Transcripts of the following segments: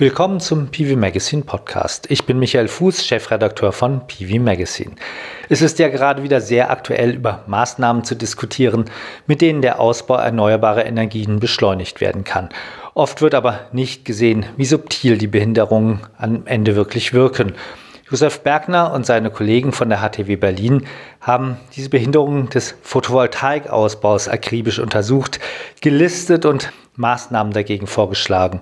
Willkommen zum PV Magazine Podcast. Ich bin Michael Fuß, Chefredakteur von PV Magazine. Es ist ja gerade wieder sehr aktuell, über Maßnahmen zu diskutieren, mit denen der Ausbau erneuerbarer Energien beschleunigt werden kann. Oft wird aber nicht gesehen, wie subtil die Behinderungen am Ende wirklich wirken. Josef Bergner und seine Kollegen von der HTW Berlin haben diese Behinderungen des Photovoltaikausbaus akribisch untersucht, gelistet und Maßnahmen dagegen vorgeschlagen.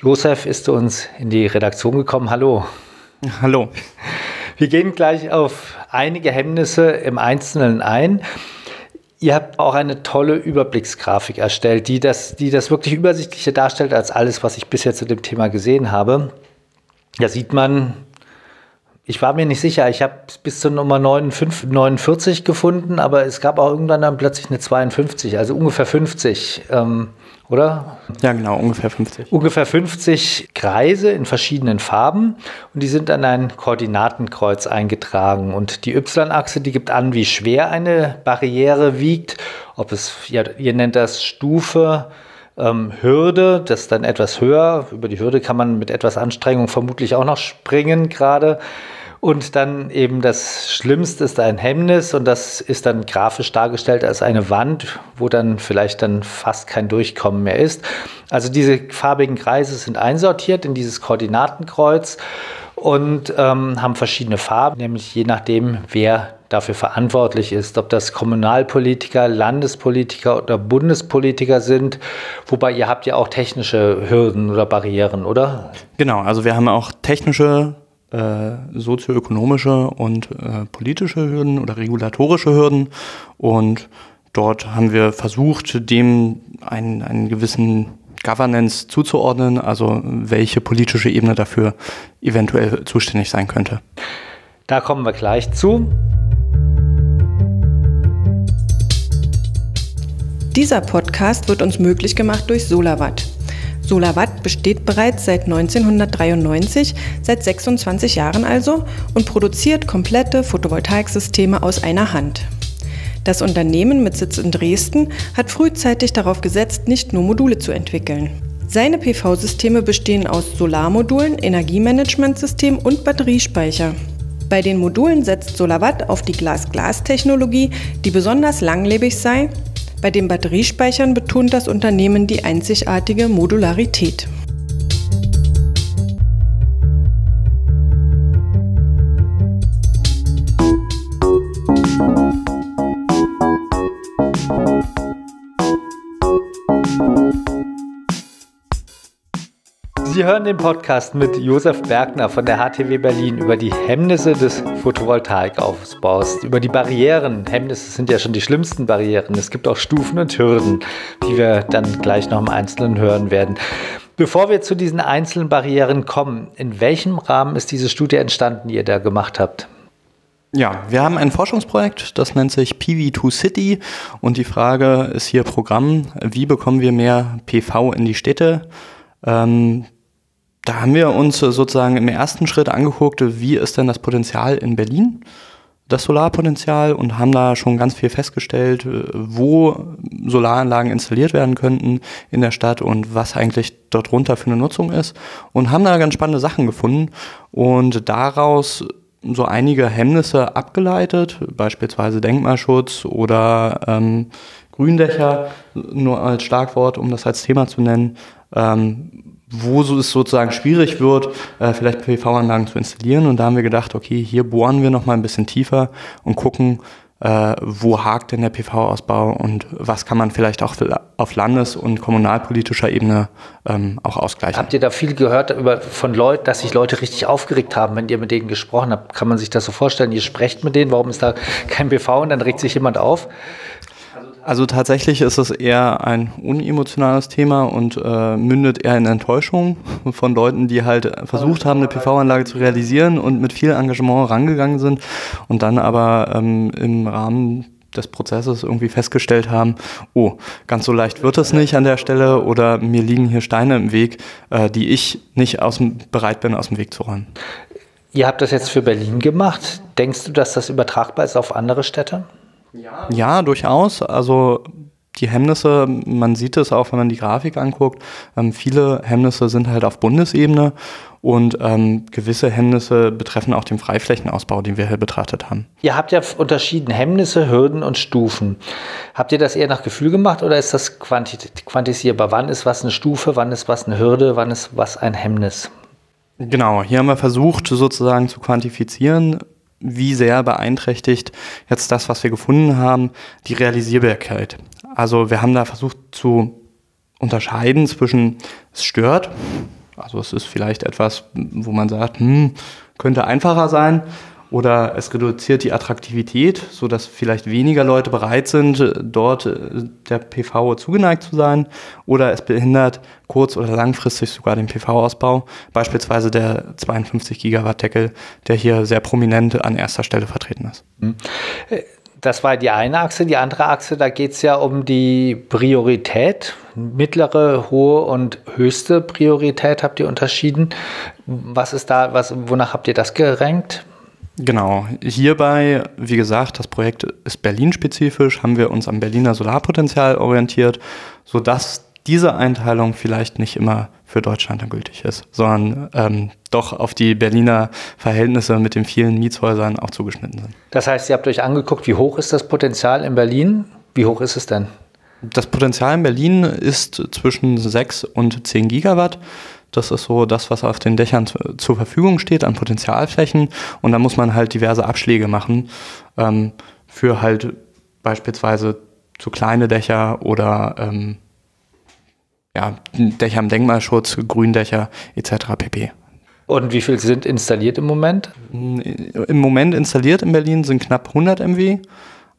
Josef ist zu uns in die Redaktion gekommen. Hallo. Hallo. Wir gehen gleich auf einige Hemmnisse im Einzelnen ein. Ihr habt auch eine tolle Überblicksgrafik erstellt, die das, die das wirklich übersichtlicher darstellt als alles, was ich bisher zu dem Thema gesehen habe. Da sieht man, ich war mir nicht sicher, ich habe bis zur Nummer 59, 49 gefunden, aber es gab auch irgendwann dann plötzlich eine 52, also ungefähr 50. Ähm, oder? Ja, genau, ungefähr 50. Ungefähr 50 Kreise in verschiedenen Farben und die sind an ein Koordinatenkreuz eingetragen. Und die Y-Achse, die gibt an, wie schwer eine Barriere wiegt, ob es, ja, ihr nennt das Stufe, ähm, Hürde, das ist dann etwas höher. Über die Hürde kann man mit etwas Anstrengung vermutlich auch noch springen gerade. Und dann eben das Schlimmste ist ein Hemmnis und das ist dann grafisch dargestellt als eine Wand, wo dann vielleicht dann fast kein Durchkommen mehr ist. Also diese farbigen Kreise sind einsortiert in dieses Koordinatenkreuz und ähm, haben verschiedene Farben, nämlich je nachdem, wer dafür verantwortlich ist, ob das Kommunalpolitiker, Landespolitiker oder Bundespolitiker sind. Wobei ihr habt ja auch technische Hürden oder Barrieren, oder? Genau, also wir haben auch technische äh, sozioökonomische und äh, politische Hürden oder regulatorische Hürden. Und dort haben wir versucht, dem einen, einen gewissen Governance zuzuordnen, also welche politische Ebene dafür eventuell zuständig sein könnte. Da kommen wir gleich zu. Dieser Podcast wird uns möglich gemacht durch Solawatt. Solawatt besteht bereits seit 1993, seit 26 Jahren also, und produziert komplette Photovoltaiksysteme aus einer Hand. Das Unternehmen mit Sitz in Dresden hat frühzeitig darauf gesetzt, nicht nur Module zu entwickeln. Seine PV-Systeme bestehen aus Solarmodulen, Energiemanagementsystem und Batteriespeicher. Bei den Modulen setzt Solawatt auf die Glas-Glas-Technologie, die besonders langlebig sei bei den Batteriespeichern betont das Unternehmen die einzigartige Modularität. Sie hören den Podcast mit Josef Bergner von der HTW Berlin über die Hemmnisse des Photovoltaikausbaus, über die Barrieren. Hemmnisse sind ja schon die schlimmsten Barrieren. Es gibt auch Stufen und Hürden, die wir dann gleich noch im Einzelnen hören werden. Bevor wir zu diesen einzelnen Barrieren kommen, in welchem Rahmen ist diese Studie entstanden, die ihr da gemacht habt? Ja, wir haben ein Forschungsprojekt, das nennt sich PV2 City und die Frage ist hier Programm, wie bekommen wir mehr PV in die Städte? Ähm, da haben wir uns sozusagen im ersten Schritt angeguckt, wie ist denn das Potenzial in Berlin, das Solarpotenzial und haben da schon ganz viel festgestellt, wo Solaranlagen installiert werden könnten in der Stadt und was eigentlich dort drunter für eine Nutzung ist. Und haben da ganz spannende Sachen gefunden und daraus so einige Hemmnisse abgeleitet, beispielsweise Denkmalschutz oder ähm, Gründächer, nur als Schlagwort, um das als Thema zu nennen, ähm, wo es sozusagen schwierig wird, äh, vielleicht PV-Anlagen zu installieren. Und da haben wir gedacht, okay, hier bohren wir noch mal ein bisschen tiefer und gucken, äh, wo hakt denn der PV-Ausbau und was kann man vielleicht auch auf landes- und kommunalpolitischer Ebene ähm, auch ausgleichen. Habt ihr da viel gehört über, von Leuten, dass sich Leute richtig aufgeregt haben, wenn ihr mit denen gesprochen habt? Kann man sich das so vorstellen? Ihr sprecht mit denen, warum ist da kein PV und dann regt sich jemand auf? Also tatsächlich ist es eher ein unemotionales Thema und äh, mündet eher in Enttäuschung von Leuten, die halt versucht haben, eine PV-Anlage zu realisieren und mit viel Engagement rangegangen sind und dann aber ähm, im Rahmen des Prozesses irgendwie festgestellt haben, oh, ganz so leicht wird es nicht an der Stelle oder mir liegen hier Steine im Weg, äh, die ich nicht aus dem, bereit bin, aus dem Weg zu räumen. Ihr habt das jetzt für Berlin gemacht. Denkst du, dass das übertragbar ist auf andere Städte? Ja, ja durchaus. Also die Hemmnisse, man sieht es auch, wenn man die Grafik anguckt, ähm, viele Hemmnisse sind halt auf Bundesebene und ähm, gewisse Hemmnisse betreffen auch den Freiflächenausbau, den wir hier betrachtet haben. Ihr habt ja unterschieden Hemmnisse, Hürden und Stufen. Habt ihr das eher nach Gefühl gemacht oder ist das quantisierbar? Wann ist was eine Stufe, wann ist was eine Hürde, wann ist was ein Hemmnis? Genau, hier haben wir versucht sozusagen zu quantifizieren, wie sehr beeinträchtigt jetzt das, was wir gefunden haben, die Realisierbarkeit. Also wir haben da versucht zu unterscheiden zwischen es stört, also es ist vielleicht etwas, wo man sagt, hm, könnte einfacher sein, oder es reduziert die Attraktivität, so dass vielleicht weniger Leute bereit sind, dort äh, der PV zugeneigt zu sein, oder es behindert kurz- oder langfristig sogar den PV-Ausbau, beispielsweise der 52 Gigawatt Deckel, der hier sehr prominent an erster Stelle vertreten ist. Hm. Das war die eine Achse. Die andere Achse, da geht es ja um die Priorität. Mittlere, hohe und höchste Priorität habt ihr unterschieden. Was ist da, was, wonach habt ihr das gerankt? Genau. Hierbei, wie gesagt, das Projekt ist Berlin-spezifisch, haben wir uns am Berliner Solarpotenzial orientiert, sodass diese Einteilung vielleicht nicht immer für Deutschland dann gültig ist, sondern ähm, doch auf die Berliner Verhältnisse mit den vielen Mietshäusern auch zugeschnitten sind. Das heißt, ihr habt euch angeguckt, wie hoch ist das Potenzial in Berlin? Wie hoch ist es denn? Das Potenzial in Berlin ist zwischen 6 und 10 Gigawatt. Das ist so das, was auf den Dächern zur Verfügung steht an Potenzialflächen. Und da muss man halt diverse Abschläge machen ähm, für halt beispielsweise zu kleine Dächer oder ähm, ja, Dächer im Denkmalschutz, Gründächer etc. pp. Und wie viel sind installiert im Moment? Im Moment installiert in Berlin sind knapp 100 MW.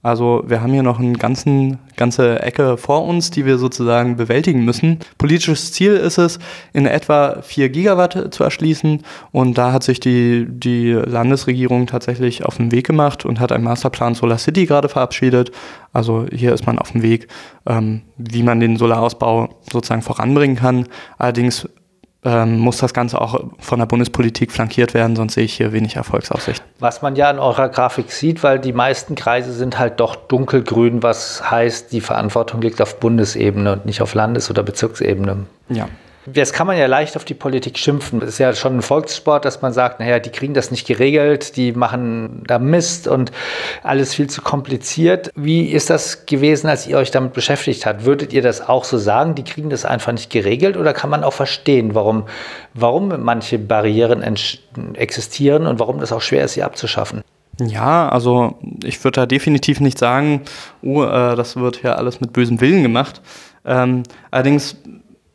Also wir haben hier noch eine ganzen, ganze Ecke vor uns, die wir sozusagen bewältigen müssen. Politisches Ziel ist es, in etwa 4 Gigawatt zu erschließen. Und da hat sich die, die Landesregierung tatsächlich auf den Weg gemacht und hat einen Masterplan Solar City gerade verabschiedet. Also hier ist man auf dem Weg, ähm, wie man den Solarausbau sozusagen voranbringen kann. Allerdings ähm, muss das Ganze auch von der Bundespolitik flankiert werden, sonst sehe ich hier wenig Erfolgsaussicht. Was man ja in eurer Grafik sieht, weil die meisten Kreise sind halt doch dunkelgrün, was heißt, die Verantwortung liegt auf Bundesebene und nicht auf Landes- oder Bezirksebene. Ja. Jetzt kann man ja leicht auf die Politik schimpfen. Es ist ja schon ein Volkssport, dass man sagt, naja, die kriegen das nicht geregelt, die machen da Mist und alles viel zu kompliziert. Wie ist das gewesen, als ihr euch damit beschäftigt habt? Würdet ihr das auch so sagen? Die kriegen das einfach nicht geregelt oder kann man auch verstehen, warum, warum manche Barrieren existieren und warum das auch schwer ist, sie abzuschaffen? Ja, also ich würde da definitiv nicht sagen, oh, äh, das wird ja alles mit bösem Willen gemacht. Ähm, allerdings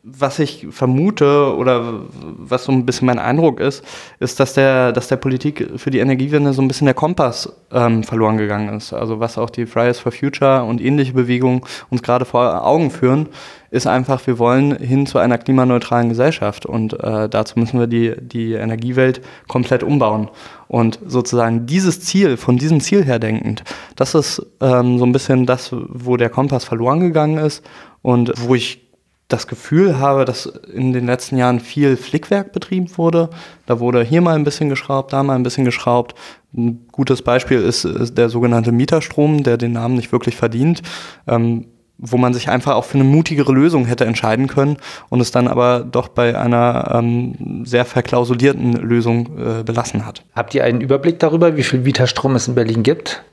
was ich vermute oder was so ein bisschen mein Eindruck ist, ist, dass der, dass der Politik für die Energiewende so ein bisschen der Kompass ähm, verloren gegangen ist. Also was auch die Fridays for Future und ähnliche Bewegungen uns gerade vor Augen führen, ist einfach, wir wollen hin zu einer klimaneutralen Gesellschaft und äh, dazu müssen wir die, die Energiewelt komplett umbauen. Und sozusagen dieses Ziel, von diesem Ziel her denkend, das ist ähm, so ein bisschen das, wo der Kompass verloren gegangen ist und wo ich das Gefühl habe, dass in den letzten Jahren viel Flickwerk betrieben wurde. Da wurde hier mal ein bisschen geschraubt, da mal ein bisschen geschraubt. Ein gutes Beispiel ist, ist der sogenannte Mieterstrom, der den Namen nicht wirklich verdient, ähm, wo man sich einfach auch für eine mutigere Lösung hätte entscheiden können und es dann aber doch bei einer ähm, sehr verklausulierten Lösung äh, belassen hat. Habt ihr einen Überblick darüber, wie viel Mieterstrom es in Berlin gibt?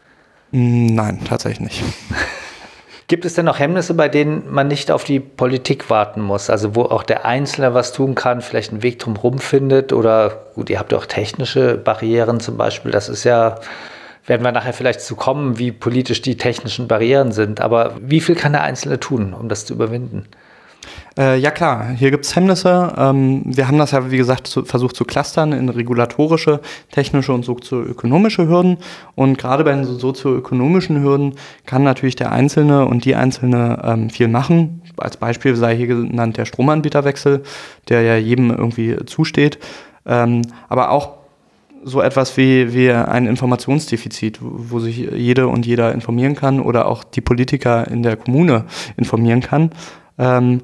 Nein, tatsächlich nicht. Gibt es denn noch Hemmnisse, bei denen man nicht auf die Politik warten muss? Also wo auch der Einzelne was tun kann, vielleicht einen Weg drumherum findet? Oder gut, ihr habt ja auch technische Barrieren zum Beispiel. Das ist ja, werden wir nachher vielleicht zu kommen, wie politisch die technischen Barrieren sind. Aber wie viel kann der Einzelne tun, um das zu überwinden? Äh, ja klar, hier gibt es Hemmnisse. Ähm, wir haben das ja, wie gesagt, zu, versucht zu clustern in regulatorische, technische und sozioökonomische Hürden. Und gerade bei den sozioökonomischen Hürden kann natürlich der Einzelne und die Einzelne ähm, viel machen. Als Beispiel sei hier genannt der Stromanbieterwechsel, der ja jedem irgendwie zusteht. Ähm, aber auch so etwas wie, wie ein Informationsdefizit, wo sich jede und jeder informieren kann oder auch die Politiker in der Kommune informieren kann. Ähm,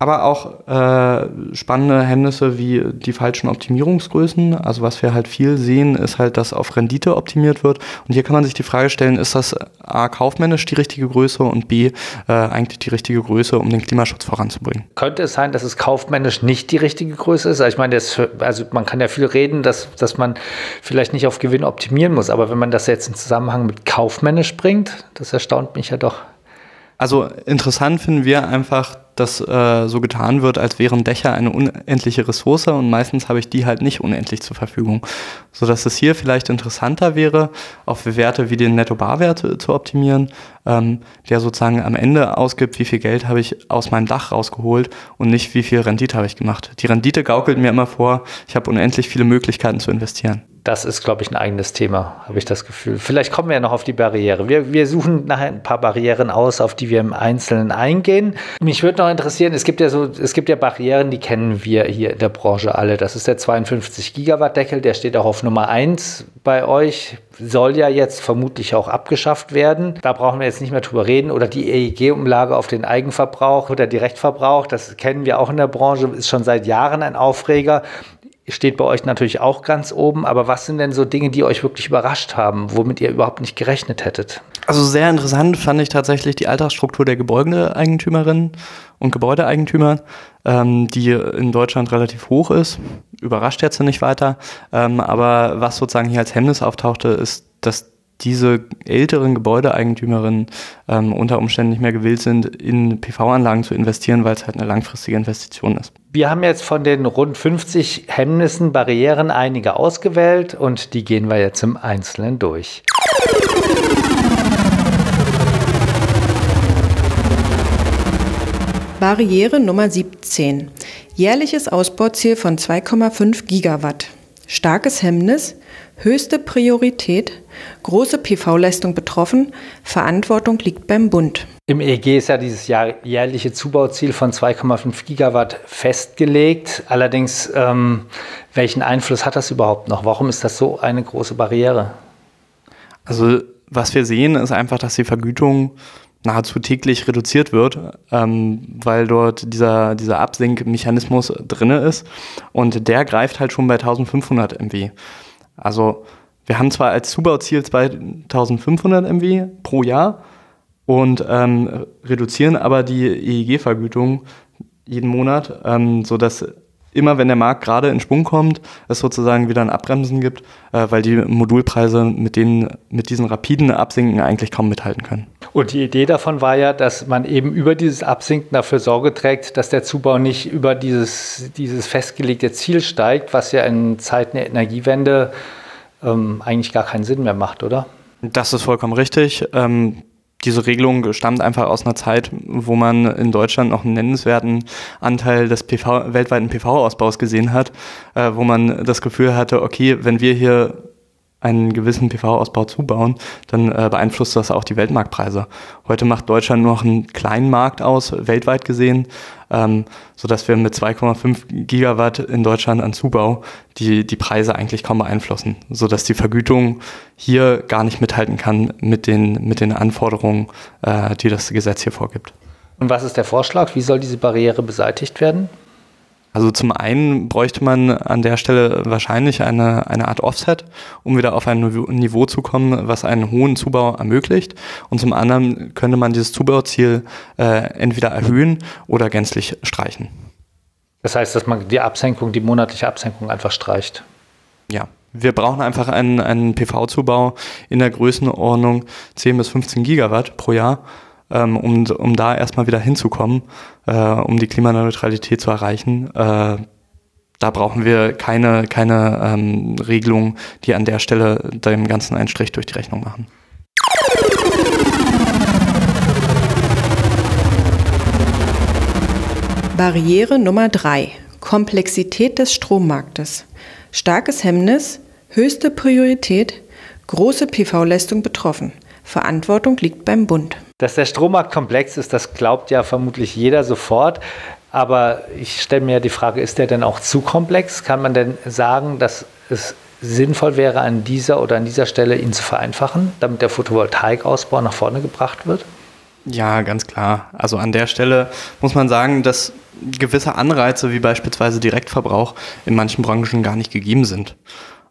aber auch äh, spannende Hemmnisse wie die falschen Optimierungsgrößen. Also was wir halt viel sehen, ist halt, dass auf Rendite optimiert wird. Und hier kann man sich die Frage stellen, ist das A kaufmännisch die richtige Größe und B äh, eigentlich die richtige Größe, um den Klimaschutz voranzubringen? Könnte es sein, dass es kaufmännisch nicht die richtige Größe ist? Also ich meine, das, also man kann ja viel reden, dass, dass man vielleicht nicht auf Gewinn optimieren muss, aber wenn man das jetzt in Zusammenhang mit kaufmännisch bringt, das erstaunt mich ja doch. Also interessant finden wir einfach, dass äh, so getan wird, als wären Dächer eine unendliche Ressource und meistens habe ich die halt nicht unendlich zur Verfügung. Sodass es hier vielleicht interessanter wäre, auf Werte wie den Netto-Barwert zu optimieren, ähm, der sozusagen am Ende ausgibt, wie viel Geld habe ich aus meinem Dach rausgeholt und nicht, wie viel Rendite habe ich gemacht. Die Rendite gaukelt mir immer vor, ich habe unendlich viele Möglichkeiten zu investieren das ist, glaube ich, ein eigenes Thema, habe ich das Gefühl. Vielleicht kommen wir ja noch auf die Barriere. Wir, wir suchen nachher ein paar Barrieren aus, auf die wir im Einzelnen eingehen. Mich würde noch interessieren, es gibt ja so, es gibt ja Barrieren, die kennen wir hier in der Branche alle. Das ist der 52 Gigawatt Deckel, der steht auch auf Nummer 1 bei euch, soll ja jetzt vermutlich auch abgeschafft werden. Da brauchen wir jetzt nicht mehr drüber reden. Oder die EEG-Umlage auf den Eigenverbrauch oder Direktverbrauch, das kennen wir auch in der Branche, ist schon seit Jahren ein Aufreger steht bei euch natürlich auch ganz oben. Aber was sind denn so Dinge, die euch wirklich überrascht haben, womit ihr überhaupt nicht gerechnet hättet? Also sehr interessant fand ich tatsächlich die Alltagsstruktur der Gebäudeeigentümerinnen und Gebäudeeigentümer, ähm, die in Deutschland relativ hoch ist. Überrascht jetzt nicht weiter. Ähm, aber was sozusagen hier als Hemmnis auftauchte, ist, dass diese älteren Gebäudeeigentümerinnen ähm, unter Umständen nicht mehr gewillt sind, in PV-Anlagen zu investieren, weil es halt eine langfristige Investition ist. Wir haben jetzt von den rund 50 Hemmnissen, Barrieren einige ausgewählt und die gehen wir jetzt im Einzelnen durch. Barriere Nummer 17. Jährliches Ausbauziel von 2,5 Gigawatt. Starkes Hemmnis, höchste Priorität, große PV-Leistung betroffen, Verantwortung liegt beim Bund. Im EEG ist ja dieses jährliche Zubauziel von 2,5 Gigawatt festgelegt. Allerdings, ähm, welchen Einfluss hat das überhaupt noch? Warum ist das so eine große Barriere? Also was wir sehen, ist einfach, dass die Vergütung nahezu täglich reduziert wird, ähm, weil dort dieser, dieser Absinkmechanismus drinne ist und der greift halt schon bei 1500 MW. Also wir haben zwar als Zubauziel 2500 MW pro Jahr und ähm, reduzieren aber die EEG-Vergütung jeden Monat, ähm, sodass immer wenn der Markt gerade in Schwung kommt, es sozusagen wieder ein Abbremsen gibt, äh, weil die Modulpreise mit, denen, mit diesen rapiden Absinken eigentlich kaum mithalten können. Und die Idee davon war ja, dass man eben über dieses Absinken dafür Sorge trägt, dass der Zubau nicht über dieses, dieses festgelegte Ziel steigt, was ja in Zeiten der Energiewende ähm, eigentlich gar keinen Sinn mehr macht, oder? Das ist vollkommen richtig. Ähm, diese Regelung stammt einfach aus einer Zeit, wo man in Deutschland noch einen nennenswerten Anteil des PV, weltweiten PV-Ausbaus gesehen hat, äh, wo man das Gefühl hatte, okay, wenn wir hier einen gewissen PV-Ausbau zubauen, dann äh, beeinflusst das auch die Weltmarktpreise. Heute macht Deutschland nur noch einen kleinen Markt aus, weltweit gesehen, ähm, sodass wir mit 2,5 Gigawatt in Deutschland an Zubau die, die Preise eigentlich kaum beeinflussen, sodass die Vergütung hier gar nicht mithalten kann mit den, mit den Anforderungen, äh, die das Gesetz hier vorgibt. Und was ist der Vorschlag? Wie soll diese Barriere beseitigt werden? Also zum einen bräuchte man an der Stelle wahrscheinlich eine, eine Art Offset, um wieder auf ein Niveau zu kommen, was einen hohen Zubau ermöglicht. Und zum anderen könnte man dieses Zubauziel äh, entweder erhöhen oder gänzlich streichen. Das heißt, dass man die Absenkung, die monatliche Absenkung einfach streicht. Ja. Wir brauchen einfach einen, einen PV-Zubau in der Größenordnung 10 bis 15 Gigawatt pro Jahr ähm, um, um da erstmal wieder hinzukommen, äh, um die Klimaneutralität zu erreichen. Äh, da brauchen wir keine, keine ähm, Regelung, die an der Stelle dem Ganzen einen Strich durch die Rechnung machen. Barriere Nummer 3. Komplexität des Strommarktes. Starkes Hemmnis, höchste Priorität, große PV-Leistung betroffen. Verantwortung liegt beim Bund. Dass der Strommarkt komplex ist, das glaubt ja vermutlich jeder sofort. Aber ich stelle mir die Frage, ist der denn auch zu komplex? Kann man denn sagen, dass es sinnvoll wäre, an dieser oder an dieser Stelle ihn zu vereinfachen, damit der Photovoltaikausbau nach vorne gebracht wird? Ja, ganz klar. Also an der Stelle muss man sagen, dass gewisse Anreize wie beispielsweise Direktverbrauch in manchen Branchen gar nicht gegeben sind.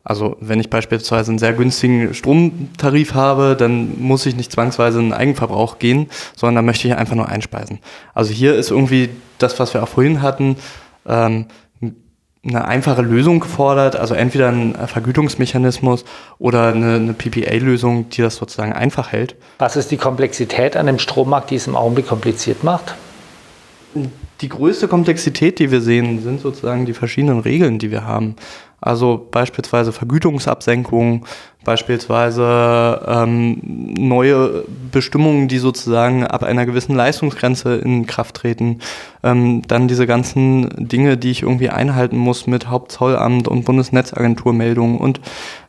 Also wenn ich beispielsweise einen sehr günstigen Stromtarif habe, dann muss ich nicht zwangsweise in den Eigenverbrauch gehen, sondern da möchte ich einfach nur einspeisen. Also hier ist irgendwie das, was wir auch vorhin hatten, ähm, eine einfache Lösung gefordert, also entweder ein Vergütungsmechanismus oder eine, eine PPA-Lösung, die das sozusagen einfach hält. Was ist die Komplexität an dem Strommarkt, die es im Augenblick kompliziert macht? Die größte Komplexität, die wir sehen, sind sozusagen die verschiedenen Regeln, die wir haben. Also beispielsweise Vergütungsabsenkungen, beispielsweise ähm, neue Bestimmungen, die sozusagen ab einer gewissen Leistungsgrenze in Kraft treten. Ähm, dann diese ganzen Dinge, die ich irgendwie einhalten muss mit Hauptzollamt und Bundesnetzagenturmeldungen und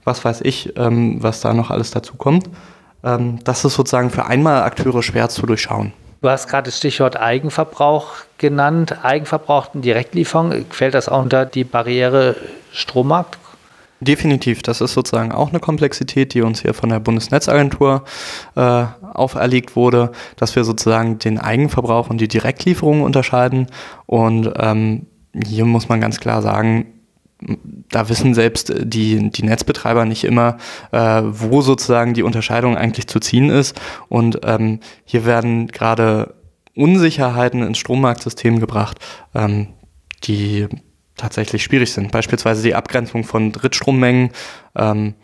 was weiß ich, ähm, was da noch alles dazu kommt. Ähm, das ist sozusagen für einmal Akteure schwer zu durchschauen. Du hast gerade das Stichwort Eigenverbrauch genannt. Eigenverbrauchten Direktlieferung, fällt das auch unter die Barriere Strommarkt? Definitiv, das ist sozusagen auch eine Komplexität, die uns hier von der Bundesnetzagentur äh, auferlegt wurde, dass wir sozusagen den Eigenverbrauch und die Direktlieferung unterscheiden. Und ähm, hier muss man ganz klar sagen, da wissen selbst die, die Netzbetreiber nicht immer, äh, wo sozusagen die Unterscheidung eigentlich zu ziehen ist. Und ähm, hier werden gerade Unsicherheiten ins Strommarktsystem gebracht, ähm, die tatsächlich schwierig sind. Beispielsweise die Abgrenzung von Drittstrommengen, ähm,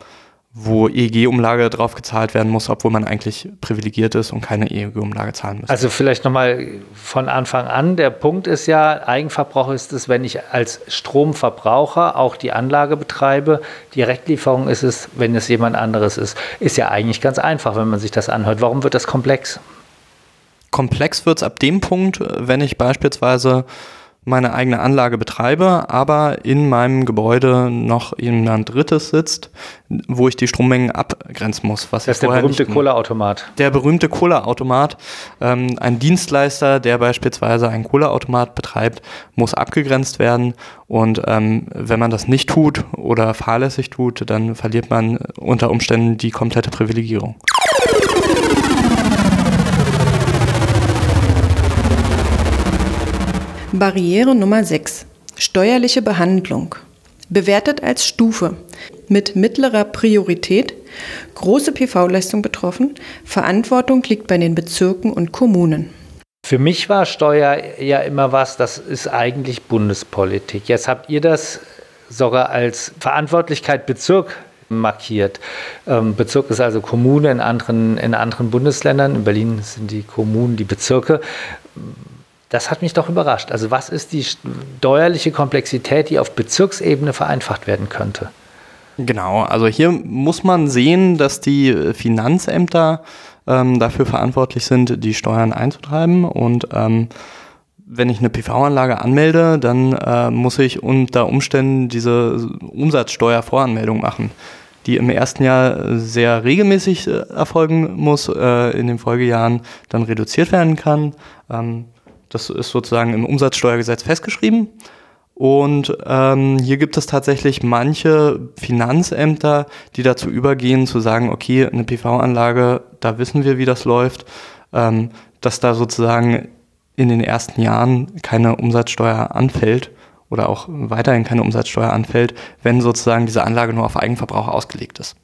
wo EEG-Umlage drauf gezahlt werden muss, obwohl man eigentlich privilegiert ist und keine EEG-Umlage zahlen muss. Also vielleicht nochmal von Anfang an. Der Punkt ist ja, Eigenverbrauch ist es, wenn ich als Stromverbraucher auch die Anlage betreibe. Direktlieferung ist es, wenn es jemand anderes ist. Ist ja eigentlich ganz einfach, wenn man sich das anhört. Warum wird das komplex? Komplex wird es ab dem Punkt, wenn ich beispielsweise meine eigene Anlage betreibe, aber in meinem Gebäude noch ein drittes sitzt, wo ich die Strommengen abgrenzen muss. Was das ist der berühmte Kohleautomat. Der berühmte Kohleautomat. Ähm, ein Dienstleister, der beispielsweise einen Kohleautomat betreibt, muss abgegrenzt werden. Und ähm, wenn man das nicht tut oder fahrlässig tut, dann verliert man unter Umständen die komplette Privilegierung. Barriere Nummer 6. Steuerliche Behandlung. Bewertet als Stufe. Mit mittlerer Priorität. Große PV-Leistung betroffen. Verantwortung liegt bei den Bezirken und Kommunen. Für mich war Steuer ja immer was, das ist eigentlich Bundespolitik. Jetzt habt ihr das sogar als Verantwortlichkeit Bezirk markiert. Ähm, Bezirk ist also Kommune in anderen, in anderen Bundesländern. In Berlin sind die Kommunen die Bezirke. Das hat mich doch überrascht. Also was ist die steuerliche Komplexität, die auf Bezirksebene vereinfacht werden könnte? Genau, also hier muss man sehen, dass die Finanzämter ähm, dafür verantwortlich sind, die Steuern einzutreiben. Und ähm, wenn ich eine PV-Anlage anmelde, dann äh, muss ich unter Umständen diese Umsatzsteuervoranmeldung machen, die im ersten Jahr sehr regelmäßig äh, erfolgen muss, äh, in den Folgejahren dann reduziert werden kann. Das ist sozusagen im Umsatzsteuergesetz festgeschrieben. Und ähm, hier gibt es tatsächlich manche Finanzämter, die dazu übergehen, zu sagen, okay, eine PV-Anlage, da wissen wir, wie das läuft, ähm, dass da sozusagen in den ersten Jahren keine Umsatzsteuer anfällt oder auch weiterhin keine Umsatzsteuer anfällt, wenn sozusagen diese Anlage nur auf Eigenverbrauch ausgelegt ist.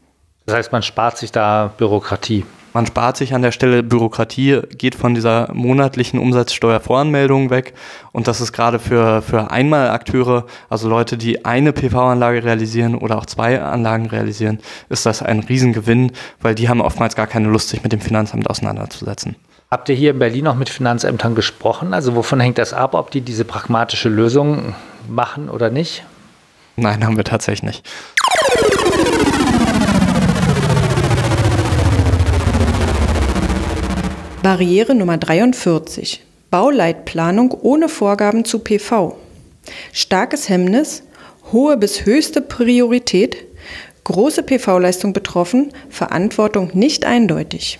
Das heißt, man spart sich da Bürokratie. Man spart sich an der Stelle Bürokratie, geht von dieser monatlichen Umsatzsteuervoranmeldung weg. Und das ist gerade für, für Einmalakteure, also Leute, die eine PV-Anlage realisieren oder auch zwei Anlagen realisieren, ist das ein Riesengewinn, weil die haben oftmals gar keine Lust, sich mit dem Finanzamt auseinanderzusetzen. Habt ihr hier in Berlin auch mit Finanzämtern gesprochen? Also wovon hängt das ab, ob die diese pragmatische Lösung machen oder nicht? Nein, haben wir tatsächlich nicht. Barriere Nummer 43. Bauleitplanung ohne Vorgaben zu PV. Starkes Hemmnis, hohe bis höchste Priorität, große PV-Leistung betroffen, Verantwortung nicht eindeutig.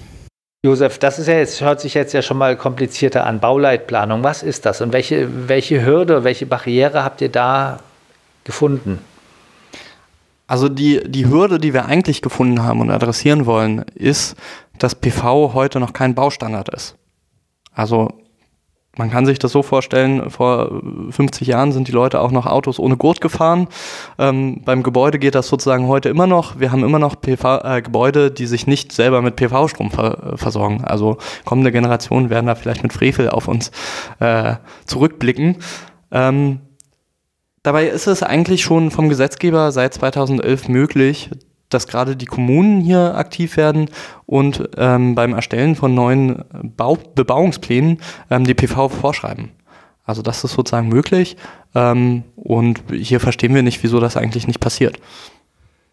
Josef, das ist ja jetzt, hört sich jetzt ja schon mal komplizierter an. Bauleitplanung, was ist das und welche, welche Hürde, welche Barriere habt ihr da gefunden? Also die, die Hürde, die wir eigentlich gefunden haben und adressieren wollen, ist, dass PV heute noch kein Baustandard ist. Also man kann sich das so vorstellen, vor 50 Jahren sind die Leute auch noch Autos ohne Gurt gefahren. Ähm, beim Gebäude geht das sozusagen heute immer noch. Wir haben immer noch PV, äh, Gebäude, die sich nicht selber mit PV-Strom ver versorgen. Also kommende Generationen werden da vielleicht mit Frevel auf uns äh, zurückblicken. Ähm, dabei ist es eigentlich schon vom Gesetzgeber seit 2011 möglich, dass gerade die Kommunen hier aktiv werden und ähm, beim Erstellen von neuen Bau Bebauungsplänen ähm, die PV vorschreiben. Also das ist sozusagen möglich ähm, und hier verstehen wir nicht, wieso das eigentlich nicht passiert.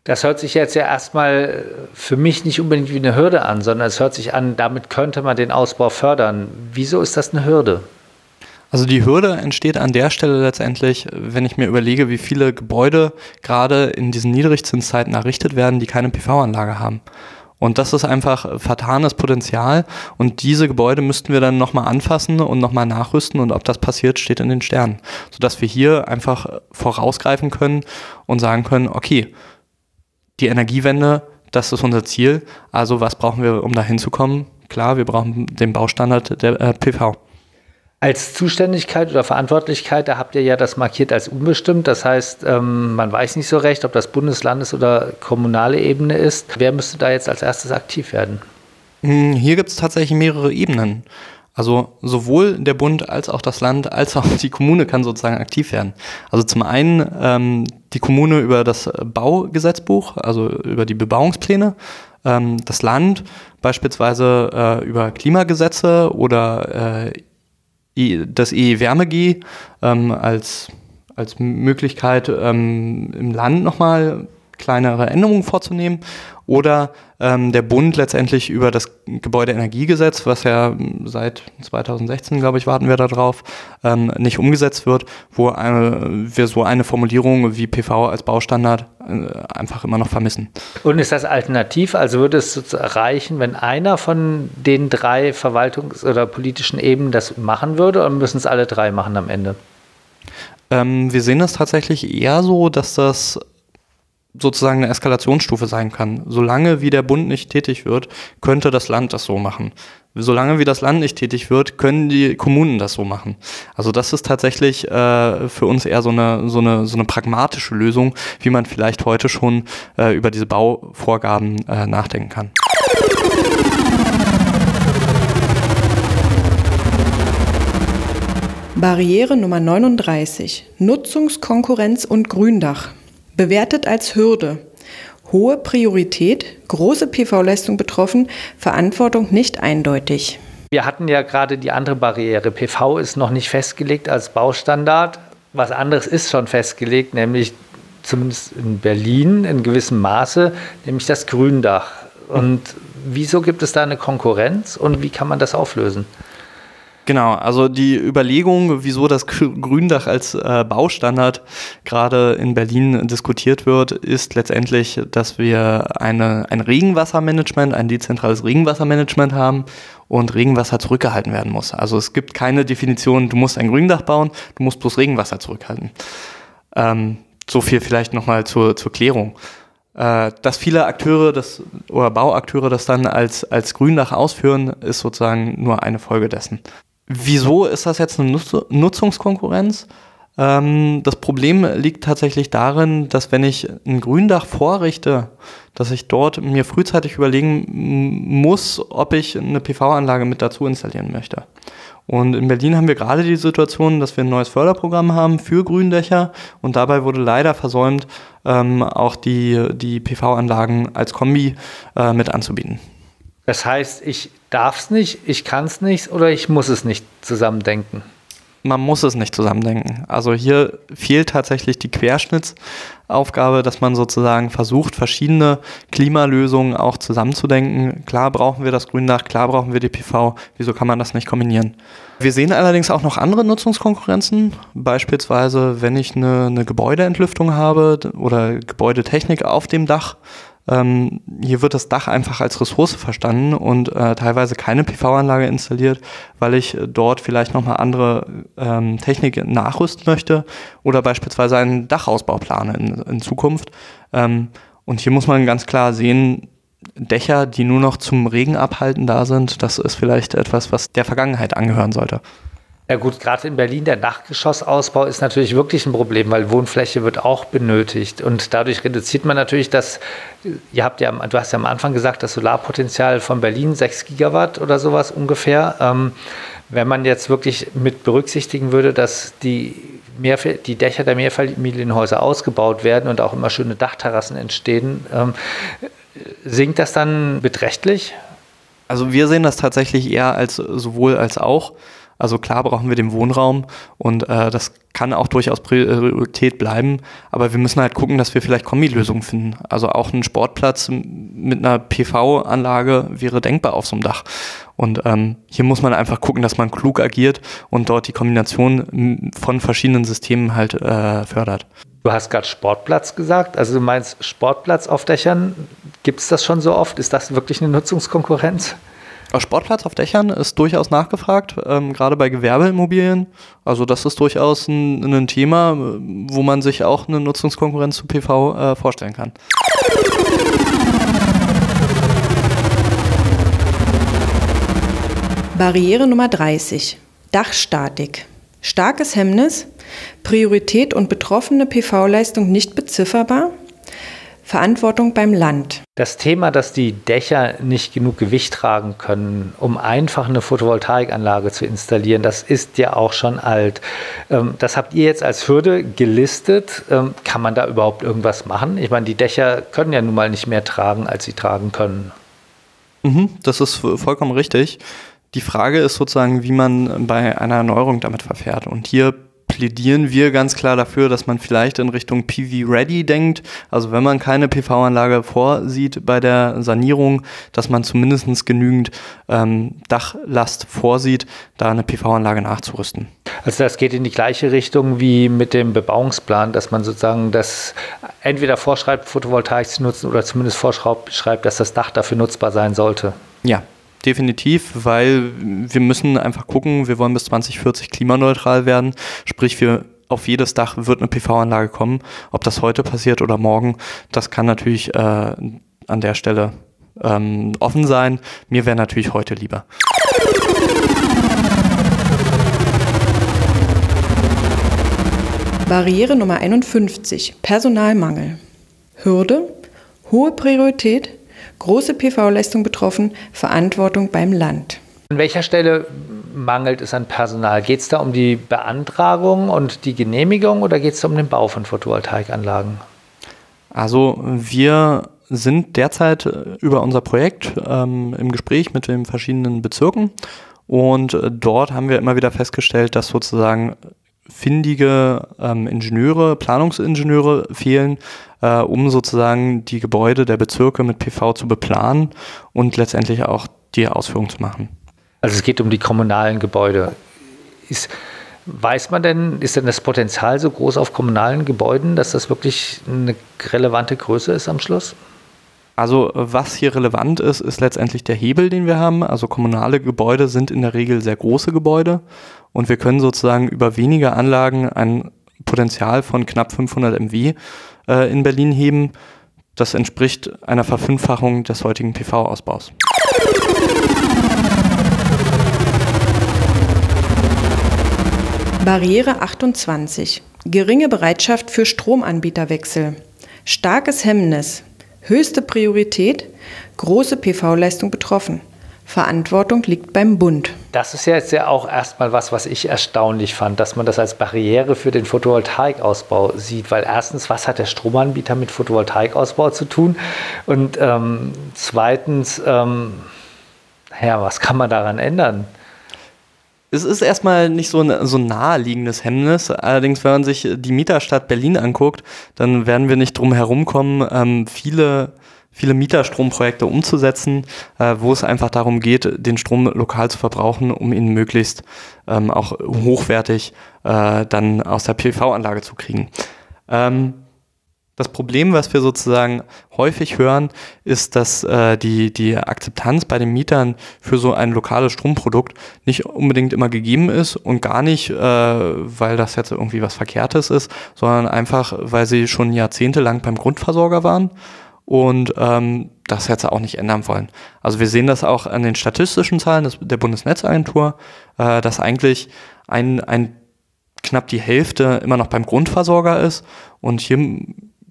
Das hört sich jetzt ja erstmal für mich nicht unbedingt wie eine Hürde an, sondern es hört sich an, damit könnte man den Ausbau fördern. Wieso ist das eine Hürde? Also die Hürde entsteht an der Stelle letztendlich, wenn ich mir überlege, wie viele Gebäude gerade in diesen Niedrigzinszeiten errichtet werden, die keine PV-Anlage haben. Und das ist einfach vertanes Potenzial. Und diese Gebäude müssten wir dann nochmal anfassen und nochmal nachrüsten. Und ob das passiert, steht in den Sternen. Sodass wir hier einfach vorausgreifen können und sagen können, okay, die Energiewende, das ist unser Ziel. Also was brauchen wir, um da hinzukommen? Klar, wir brauchen den Baustandard der äh, PV. Als Zuständigkeit oder Verantwortlichkeit, da habt ihr ja das markiert als unbestimmt. Das heißt, ähm, man weiß nicht so recht, ob das Bundeslandes- oder kommunale Ebene ist. Wer müsste da jetzt als erstes aktiv werden? Hm, hier gibt es tatsächlich mehrere Ebenen. Also sowohl der Bund als auch das Land als auch die Kommune kann sozusagen aktiv werden. Also zum einen ähm, die Kommune über das Baugesetzbuch, also über die Bebauungspläne, ähm, das Land beispielsweise äh, über Klimagesetze oder äh, das E-Wärme-G ähm, als, als Möglichkeit ähm, im Land nochmal kleinere Änderungen vorzunehmen oder ähm, der Bund letztendlich über das Gebäudeenergiegesetz, was ja seit 2016, glaube ich, warten wir darauf, ähm, nicht umgesetzt wird, wo eine, wir so eine Formulierung wie PV als Baustandard äh, einfach immer noch vermissen. Und ist das alternativ? Also würde es reichen, wenn einer von den drei Verwaltungs- oder politischen Ebenen das machen würde oder müssen es alle drei machen am Ende? Ähm, wir sehen das tatsächlich eher so, dass das sozusagen eine Eskalationsstufe sein kann. Solange wie der Bund nicht tätig wird, könnte das Land das so machen. Solange wie das Land nicht tätig wird, können die Kommunen das so machen. Also das ist tatsächlich äh, für uns eher so eine, so, eine, so eine pragmatische Lösung, wie man vielleicht heute schon äh, über diese Bauvorgaben äh, nachdenken kann. Barriere Nummer 39. Nutzungskonkurrenz und Gründach. Bewertet als Hürde. Hohe Priorität, große PV-Leistung betroffen, Verantwortung nicht eindeutig. Wir hatten ja gerade die andere Barriere. PV ist noch nicht festgelegt als Baustandard. Was anderes ist schon festgelegt, nämlich zumindest in Berlin in gewissem Maße, nämlich das Gründach. Und wieso gibt es da eine Konkurrenz und wie kann man das auflösen? Genau, also die Überlegung, wieso das Gründach als äh, Baustandard gerade in Berlin diskutiert wird, ist letztendlich, dass wir eine, ein Regenwassermanagement, ein dezentrales Regenwassermanagement haben und Regenwasser zurückgehalten werden muss. Also es gibt keine Definition, du musst ein Gründach bauen, du musst bloß Regenwasser zurückhalten. Ähm, so viel vielleicht nochmal zur, zur Klärung. Äh, dass viele Akteure das, oder Bauakteure das dann als, als Gründach ausführen, ist sozusagen nur eine Folge dessen. Wieso ist das jetzt eine Nutz Nutzungskonkurrenz? Ähm, das Problem liegt tatsächlich darin, dass wenn ich ein Gründach vorrichte, dass ich dort mir frühzeitig überlegen muss, ob ich eine PV-Anlage mit dazu installieren möchte. Und in Berlin haben wir gerade die Situation, dass wir ein neues Förderprogramm haben für Gründächer und dabei wurde leider versäumt, ähm, auch die, die PV-Anlagen als Kombi äh, mit anzubieten. Das heißt, ich darf es nicht, ich kann es nicht oder ich muss es nicht zusammendenken? Man muss es nicht zusammendenken. Also hier fehlt tatsächlich die Querschnittsaufgabe, dass man sozusagen versucht, verschiedene Klimalösungen auch zusammenzudenken. Klar brauchen wir das Gründach, klar brauchen wir die PV. Wieso kann man das nicht kombinieren? Wir sehen allerdings auch noch andere Nutzungskonkurrenzen. Beispielsweise, wenn ich eine, eine Gebäudeentlüftung habe oder Gebäudetechnik auf dem Dach, ähm, hier wird das Dach einfach als Ressource verstanden und äh, teilweise keine PV-Anlage installiert, weil ich dort vielleicht nochmal andere ähm, Technik nachrüsten möchte oder beispielsweise einen Dachausbau plane in, in Zukunft. Ähm, und hier muss man ganz klar sehen, Dächer, die nur noch zum Regen abhalten da sind, das ist vielleicht etwas, was der Vergangenheit angehören sollte. Ja gut, gerade in Berlin der Dachgeschossausbau ist natürlich wirklich ein Problem, weil Wohnfläche wird auch benötigt und dadurch reduziert man natürlich das, ihr habt ja, du hast ja am Anfang gesagt, das Solarpotenzial von Berlin 6 Gigawatt oder sowas ungefähr. Ähm, wenn man jetzt wirklich mit berücksichtigen würde, dass die, Mehrf die Dächer der Mehrfamilienhäuser ausgebaut werden und auch immer schöne Dachterrassen entstehen, ähm, sinkt das dann beträchtlich? Also wir sehen das tatsächlich eher als sowohl als auch. Also klar brauchen wir den Wohnraum und äh, das kann auch durchaus Priorität bleiben, aber wir müssen halt gucken, dass wir vielleicht Kombilösungen finden. Also auch ein Sportplatz mit einer PV-Anlage wäre denkbar auf so einem Dach. Und ähm, hier muss man einfach gucken, dass man klug agiert und dort die Kombination von verschiedenen Systemen halt äh, fördert. Du hast gerade Sportplatz gesagt. Also du meinst Sportplatz auf Dächern. Gibt es das schon so oft? Ist das wirklich eine Nutzungskonkurrenz? Sportplatz auf Dächern ist durchaus nachgefragt, ähm, gerade bei Gewerbeimmobilien. Also das ist durchaus ein, ein, Thema, wo man sich auch eine Nutzungskonkurrenz zu PV äh, vorstellen kann. Barriere Nummer 30. Dachstatik. Starkes Hemmnis, Priorität und betroffene PV-Leistung nicht bezifferbar, Verantwortung beim Land. Das Thema, dass die Dächer nicht genug Gewicht tragen können, um einfach eine Photovoltaikanlage zu installieren, das ist ja auch schon alt. Ähm, das habt ihr jetzt als Hürde gelistet. Ähm, kann man da überhaupt irgendwas machen? Ich meine, die Dächer können ja nun mal nicht mehr tragen, als sie tragen können. Mhm, das ist vollkommen richtig. Die Frage ist sozusagen, wie man bei einer Erneuerung damit verfährt. Und hier plädieren wir ganz klar dafür, dass man vielleicht in Richtung PV-Ready denkt. Also wenn man keine PV-Anlage vorsieht bei der Sanierung, dass man zumindest genügend ähm, Dachlast vorsieht, da eine PV-Anlage nachzurüsten. Also das geht in die gleiche Richtung wie mit dem Bebauungsplan, dass man sozusagen das entweder vorschreibt, Photovoltaik zu nutzen oder zumindest vorschreibt, dass das Dach dafür nutzbar sein sollte. Ja, definitiv, weil wir müssen einfach gucken, wir wollen bis 2040 klimaneutral werden, sprich wir auf jedes Dach wird eine PV-Anlage kommen. Ob das heute passiert oder morgen, das kann natürlich äh, an der Stelle ähm, offen sein. Mir wäre natürlich heute lieber. Barriere Nummer 51. Personalmangel. Hürde. Hohe Priorität große PV-Leistung betroffen, Verantwortung beim Land. An welcher Stelle mangelt es an Personal? Geht es da um die Beantragung und die Genehmigung oder geht es um den Bau von Photovoltaikanlagen? Also wir sind derzeit über unser Projekt ähm, im Gespräch mit den verschiedenen Bezirken und dort haben wir immer wieder festgestellt, dass sozusagen findige ähm, Ingenieure, Planungsingenieure fehlen, äh, um sozusagen die Gebäude der Bezirke mit PV zu beplanen und letztendlich auch die Ausführung zu machen. Also es geht um die kommunalen Gebäude. Ist, weiß man denn, ist denn das Potenzial so groß auf kommunalen Gebäuden, dass das wirklich eine relevante Größe ist am Schluss? Also was hier relevant ist, ist letztendlich der Hebel, den wir haben. Also kommunale Gebäude sind in der Regel sehr große Gebäude und wir können sozusagen über weniger Anlagen ein Potenzial von knapp 500 MW äh, in Berlin heben. Das entspricht einer Verfünffachung des heutigen PV-Ausbaus. Barriere 28. Geringe Bereitschaft für Stromanbieterwechsel. Starkes Hemmnis. Höchste Priorität. Große PV-Leistung betroffen. Verantwortung liegt beim Bund. Das ist ja jetzt ja auch erstmal was, was ich erstaunlich fand, dass man das als Barriere für den Photovoltaikausbau sieht. Weil erstens, was hat der Stromanbieter mit Photovoltaikausbau zu tun? Und ähm, zweitens, ähm, ja, was kann man daran ändern? Es ist erstmal nicht so ein, so ein naheliegendes Hemmnis. Allerdings, wenn man sich die Mieterstadt Berlin anguckt, dann werden wir nicht drum herumkommen, ähm, viele viele Mieterstromprojekte umzusetzen, äh, wo es einfach darum geht, den Strom lokal zu verbrauchen, um ihn möglichst ähm, auch hochwertig äh, dann aus der PV-Anlage zu kriegen. Ähm, das Problem, was wir sozusagen häufig hören, ist, dass äh, die, die Akzeptanz bei den Mietern für so ein lokales Stromprodukt nicht unbedingt immer gegeben ist und gar nicht, äh, weil das jetzt irgendwie was Verkehrtes ist, sondern einfach, weil sie schon jahrzehntelang beim Grundversorger waren und ähm, das jetzt auch nicht ändern wollen. Also wir sehen das auch an den statistischen Zahlen des, der Bundesnetzagentur, äh, dass eigentlich ein, ein knapp die Hälfte immer noch beim Grundversorger ist. Und hier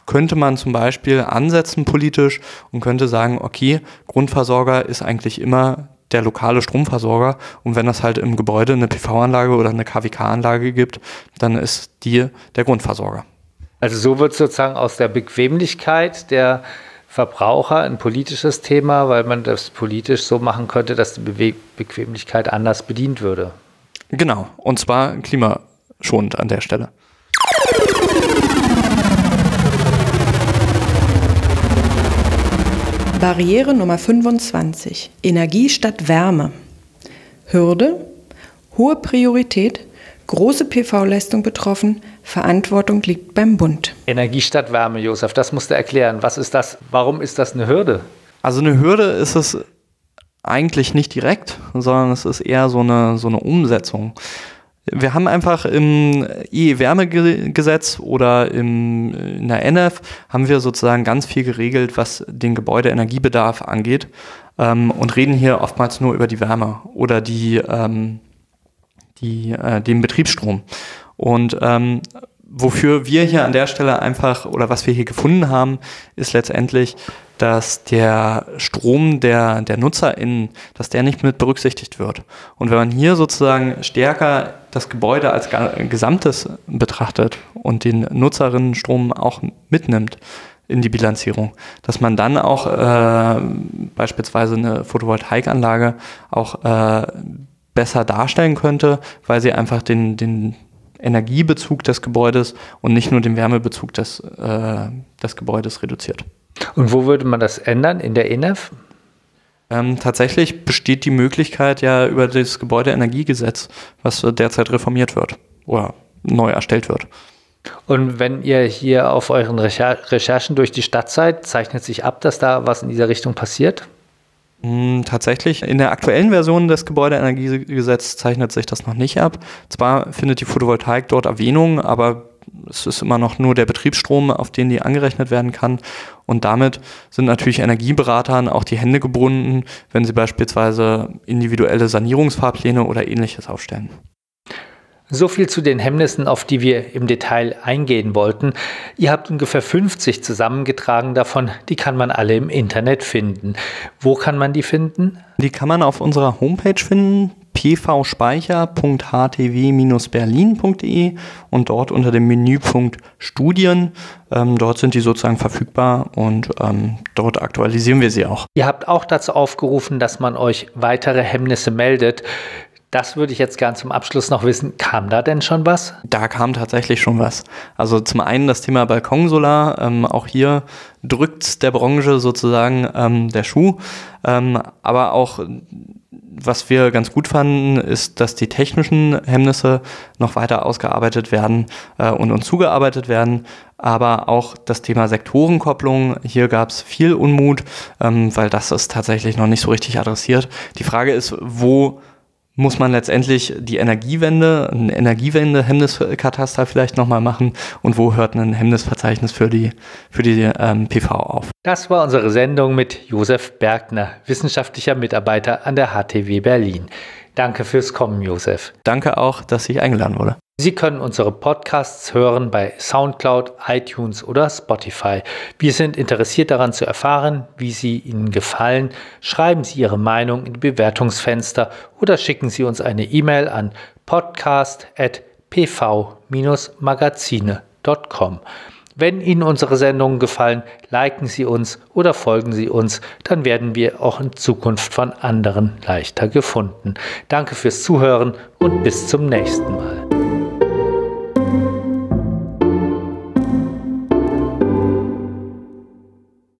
könnte man zum Beispiel ansetzen politisch und könnte sagen, okay, Grundversorger ist eigentlich immer der lokale Stromversorger. Und wenn es halt im Gebäude eine PV-Anlage oder eine KWK-Anlage gibt, dann ist die der Grundversorger. Also so wird sozusagen aus der Bequemlichkeit der Verbraucher ein politisches Thema, weil man das politisch so machen könnte, dass die Bewe Bequemlichkeit anders bedient würde. Genau, und zwar klimaschonend an der Stelle. Barriere Nummer 25. Energie statt Wärme. Hürde. Hohe Priorität. Große PV-Leistung betroffen. Verantwortung liegt beim Bund. Energie statt Wärme, Josef, das musst du erklären. Was ist das? Warum ist das eine Hürde? Also eine Hürde ist es eigentlich nicht direkt, sondern es ist eher so eine, so eine Umsetzung. Wir haben einfach im E-Wärmegesetz oder im, in der NF haben wir sozusagen ganz viel geregelt, was den Gebäudeenergiebedarf angeht ähm, und reden hier oftmals nur über die Wärme oder die, ähm, die, äh, den Betriebsstrom. Und ähm, wofür wir hier an der Stelle einfach oder was wir hier gefunden haben, ist letztendlich, dass der Strom der, der NutzerInnen, dass der nicht mit berücksichtigt wird. Und wenn man hier sozusagen stärker das Gebäude als Gesamtes betrachtet und den Nutzerinnenstrom auch mitnimmt in die Bilanzierung, dass man dann auch äh, beispielsweise eine Photovoltaikanlage auch äh, besser darstellen könnte, weil sie einfach den, den Energiebezug des Gebäudes und nicht nur den Wärmebezug des, äh, des Gebäudes reduziert. Und wo würde man das ändern? In der ENEF? Ähm, tatsächlich besteht die Möglichkeit ja über das Gebäudeenergiegesetz, was derzeit reformiert wird oder neu erstellt wird. Und wenn ihr hier auf euren Recher Recherchen durch die Stadt seid, zeichnet sich ab, dass da was in dieser Richtung passiert? Hm, tatsächlich, in der aktuellen Version des Gebäudeenergiegesetzes zeichnet sich das noch nicht ab. Zwar findet die Photovoltaik dort Erwähnung, aber es ist immer noch nur der Betriebsstrom, auf den die angerechnet werden kann. Und damit sind natürlich Energieberatern auch die Hände gebunden, wenn sie beispielsweise individuelle Sanierungsfahrpläne oder ähnliches aufstellen. So viel zu den Hemmnissen, auf die wir im Detail eingehen wollten. Ihr habt ungefähr 50 zusammengetragen davon. Die kann man alle im Internet finden. Wo kann man die finden? Die kann man auf unserer Homepage finden, pvspeicher.htw-berlin.de und dort unter dem Menüpunkt Studien. Ähm, dort sind die sozusagen verfügbar und ähm, dort aktualisieren wir sie auch. Ihr habt auch dazu aufgerufen, dass man euch weitere Hemmnisse meldet. Das würde ich jetzt gern zum Abschluss noch wissen. Kam da denn schon was? Da kam tatsächlich schon was. Also zum einen das Thema Balkonsolar. Ähm, auch hier drückt der Branche sozusagen ähm, der Schuh. Ähm, aber auch was wir ganz gut fanden, ist, dass die technischen Hemmnisse noch weiter ausgearbeitet werden äh, und uns zugearbeitet werden. Aber auch das Thema Sektorenkopplung, hier gab es viel Unmut, ähm, weil das ist tatsächlich noch nicht so richtig adressiert. Die Frage ist, wo muss man letztendlich die Energiewende, ein Energiewende-Hemmniskataster vielleicht nochmal machen und wo hört ein Hemmnisverzeichnis für die, für die ähm, PV auf. Das war unsere Sendung mit Josef Bergner, wissenschaftlicher Mitarbeiter an der HTW Berlin. Danke fürs Kommen, Josef. Danke auch, dass ich eingeladen wurde. Sie können unsere Podcasts hören bei SoundCloud, iTunes oder Spotify. Wir sind interessiert daran zu erfahren, wie sie Ihnen gefallen. Schreiben Sie Ihre Meinung in die Bewertungsfenster oder schicken Sie uns eine E-Mail an podcast.pv-magazine.com. Wenn Ihnen unsere Sendungen gefallen, liken Sie uns oder folgen Sie uns, dann werden wir auch in Zukunft von anderen leichter gefunden. Danke fürs Zuhören und bis zum nächsten Mal.